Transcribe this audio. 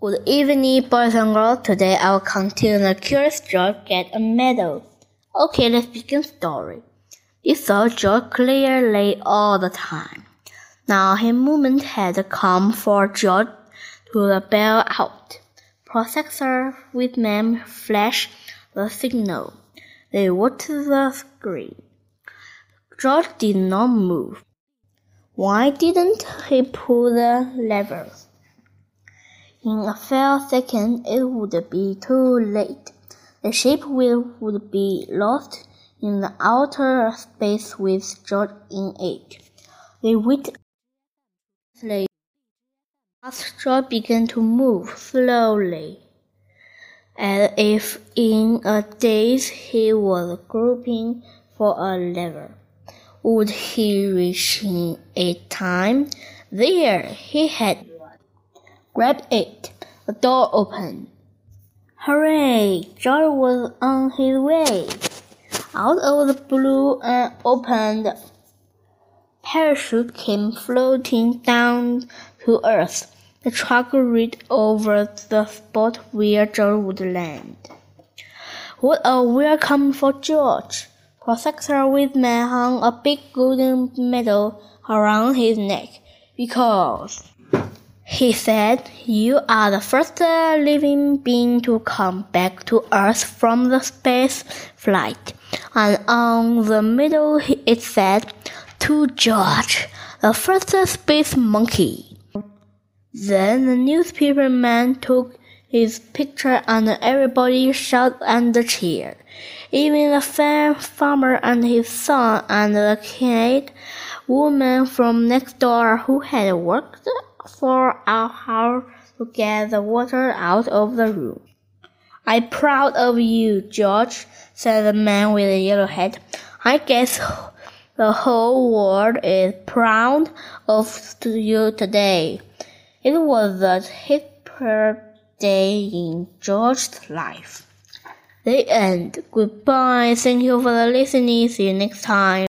Good evening, boys and girls. Today I will continue the Curious George get a medal. Okay, let's begin story. He saw George clearly all the time. Now his moment had come for George to bail out. Professor Whitman flashed the signal. They watched the screen. George did not move. Why didn't he pull the lever? In a few seconds it would be too late. The ship will, would be lost in the outer space with George in it. They waited. As George began to move slowly, as if in a daze he was groping for a lever. Would he reach in a time? There he had grabbed it. The door opened. Hooray! George was on his way. Out of the blue, an opened parachute came floating down to earth. The truck rid over the spot where George would land. What a welcome for George! Professor Whitman hung a big golden medal around his neck because he said, You are the first living being to come back to Earth from the space flight. And on the middle it said, To George, the first space monkey. Then the newspaper man took his picture and everybody shouted and cheered. Even the farmer and his son and the kid woman from next door who had worked for hour to get the water out of the room. I'm proud of you, George, said the man with the yellow hat. I guess the whole world is proud of you today. It was the happiest day in George's life. The end. Goodbye. Thank you for listening. See you next time.